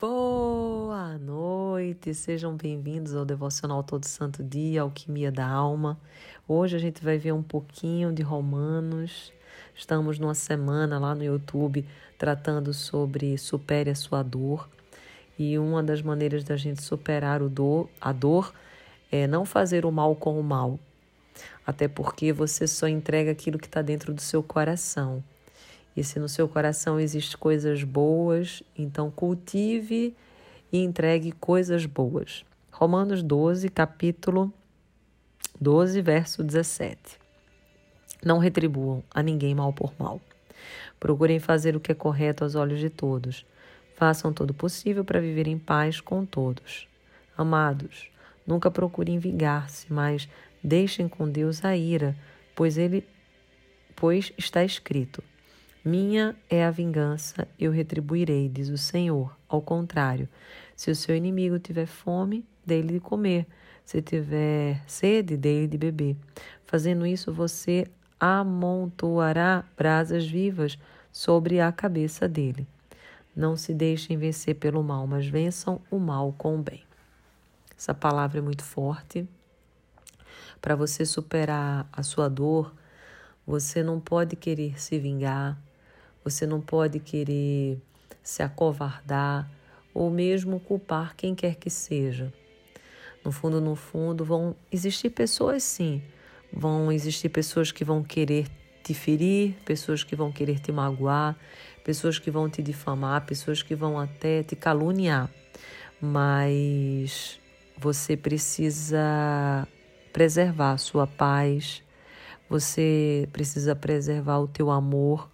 Boa noite, sejam bem-vindos ao Devocional Todo Santo Dia, Alquimia da Alma. Hoje a gente vai ver um pouquinho de Romanos. Estamos numa semana lá no YouTube tratando sobre supere a sua dor. E uma das maneiras da gente superar o dor, a dor é não fazer o mal com o mal. Até porque você só entrega aquilo que está dentro do seu coração. E se no seu coração existem coisas boas, então cultive e entregue coisas boas. Romanos 12, capítulo 12, verso 17. Não retribuam a ninguém mal por mal. Procurem fazer o que é correto aos olhos de todos. Façam todo o possível para viver em paz com todos. Amados, nunca procurem vingar-se, mas deixem com Deus a ira, pois ele pois está escrito: Minha é a vingança, eu retribuirei, diz o Senhor. Ao contrário, se o seu inimigo tiver fome, dê-lhe de comer. Se tiver sede, dele de beber. Fazendo isso, você amontoará brasas vivas sobre a cabeça dele. Não se deixem vencer pelo mal, mas vençam o mal com o bem. Essa palavra é muito forte. Para você superar a sua dor, você não pode querer se vingar, você não pode querer se acovardar ou mesmo culpar quem quer que seja. No fundo, no fundo, vão existir pessoas sim. Vão existir pessoas que vão querer te ferir, pessoas que vão querer te magoar, pessoas que vão te difamar, pessoas que vão até te caluniar. Mas você precisa preservar a sua paz, você precisa preservar o teu amor,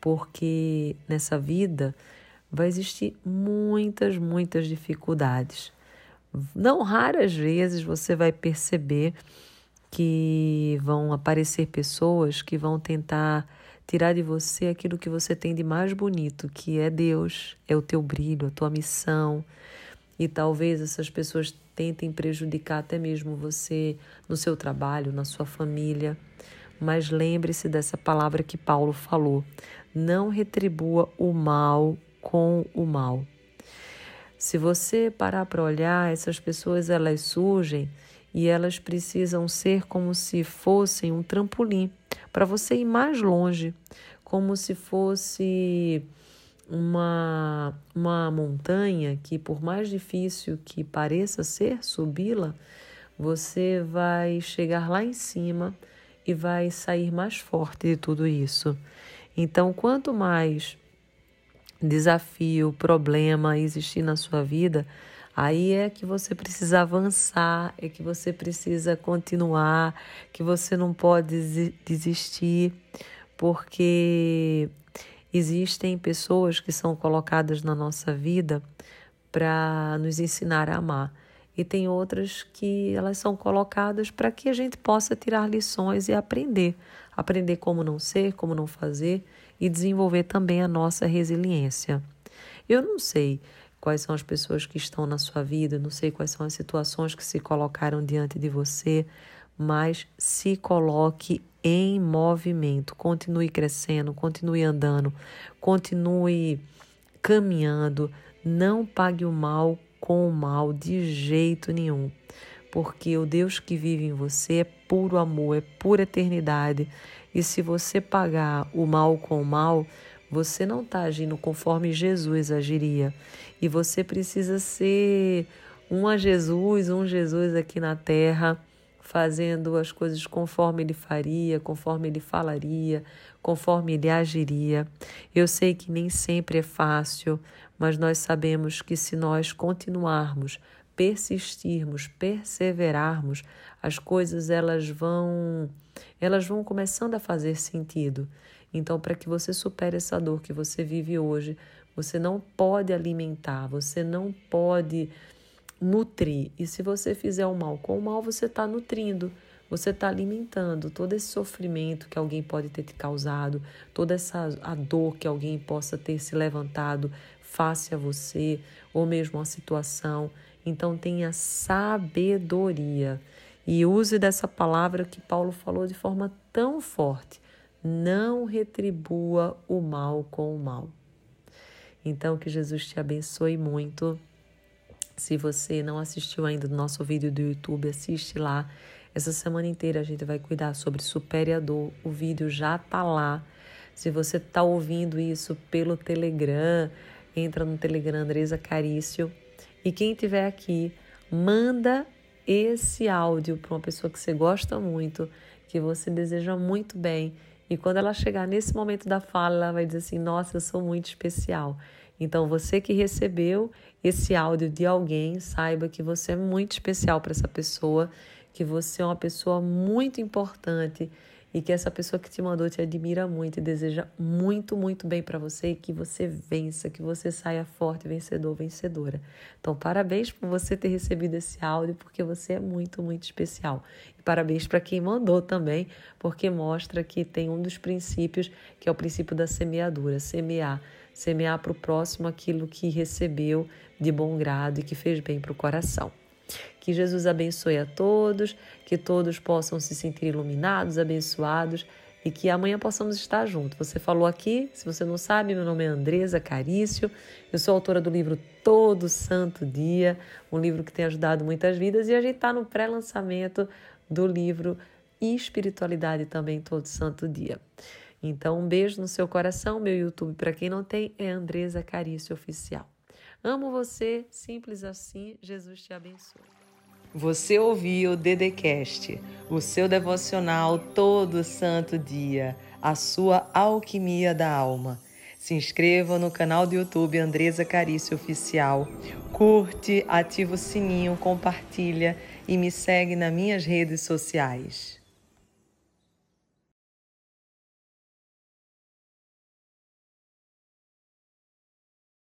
porque nessa vida vai existir muitas, muitas dificuldades não raras vezes você vai perceber que vão aparecer pessoas que vão tentar tirar de você aquilo que você tem de mais bonito, que é Deus, é o teu brilho, a tua missão. E talvez essas pessoas tentem prejudicar até mesmo você no seu trabalho, na sua família. Mas lembre-se dessa palavra que Paulo falou: não retribua o mal com o mal. Se você parar para olhar, essas pessoas elas surgem e elas precisam ser como se fossem um trampolim para você ir mais longe, como se fosse uma, uma montanha que, por mais difícil que pareça ser subi-la, você vai chegar lá em cima e vai sair mais forte de tudo isso. Então, quanto mais desafio, problema existir na sua vida, aí é que você precisa avançar, é que você precisa continuar, que você não pode desistir, porque existem pessoas que são colocadas na nossa vida para nos ensinar a amar. E tem outras que elas são colocadas para que a gente possa tirar lições e aprender. Aprender como não ser, como não fazer e desenvolver também a nossa resiliência. Eu não sei quais são as pessoas que estão na sua vida, não sei quais são as situações que se colocaram diante de você, mas se coloque em movimento, continue crescendo, continue andando, continue caminhando, não pague o mal com o mal de jeito nenhum, porque o Deus que vive em você é puro amor, é pura eternidade e se você pagar o mal com o mal, você não está agindo conforme Jesus agiria. E você precisa ser um a Jesus, um Jesus aqui na terra, fazendo as coisas conforme ele faria, conforme ele falaria, conforme ele agiria. Eu sei que nem sempre é fácil, mas nós sabemos que se nós continuarmos, persistirmos, perseverarmos, as coisas elas vão elas vão começando a fazer sentido. Então, para que você supere essa dor que você vive hoje, você não pode alimentar, você não pode nutrir. E se você fizer o mal com o mal, você está nutrindo. você está alimentando todo esse sofrimento que alguém pode ter te causado, toda essa a dor que alguém possa ter se levantado face a você, ou mesmo a situação. Então tenha sabedoria e use dessa palavra que Paulo falou de forma tão forte. Não retribua o mal com o mal. Então que Jesus te abençoe muito. Se você não assistiu ainda o nosso vídeo do YouTube, assiste lá essa semana inteira a gente vai cuidar sobre supere a dor. O vídeo já tá lá. Se você está ouvindo isso pelo Telegram, entra no Telegram Andresa Carício. E quem tiver aqui, manda esse áudio para uma pessoa que você gosta muito, que você deseja muito bem. E quando ela chegar nesse momento da fala, ela vai dizer assim: Nossa, eu sou muito especial. Então, você que recebeu esse áudio de alguém, saiba que você é muito especial para essa pessoa que você é uma pessoa muito importante e que essa pessoa que te mandou te admira muito e deseja muito, muito bem para você e que você vença, que você saia forte, vencedor, vencedora. Então, parabéns por você ter recebido esse áudio, porque você é muito, muito especial. E parabéns para quem mandou também, porque mostra que tem um dos princípios, que é o princípio da semeadura, semear. Semear para o próximo aquilo que recebeu de bom grado e que fez bem para o coração. Que Jesus abençoe a todos, que todos possam se sentir iluminados, abençoados e que amanhã possamos estar juntos. Você falou aqui, se você não sabe, meu nome é Andresa Carício, eu sou autora do livro Todo Santo Dia, um livro que tem ajudado muitas vidas e a gente está no pré-lançamento do livro Espiritualidade também Todo Santo Dia. Então, um beijo no seu coração. Meu YouTube, para quem não tem, é Andresa Carício Oficial. Amo você, simples assim. Jesus te abençoe. Você ouviu o Dedecast, o seu devocional todo santo dia, a sua alquimia da alma. Se inscreva no canal do YouTube Andresa Carício Oficial. Curte, ativa o sininho, compartilha e me segue nas minhas redes sociais.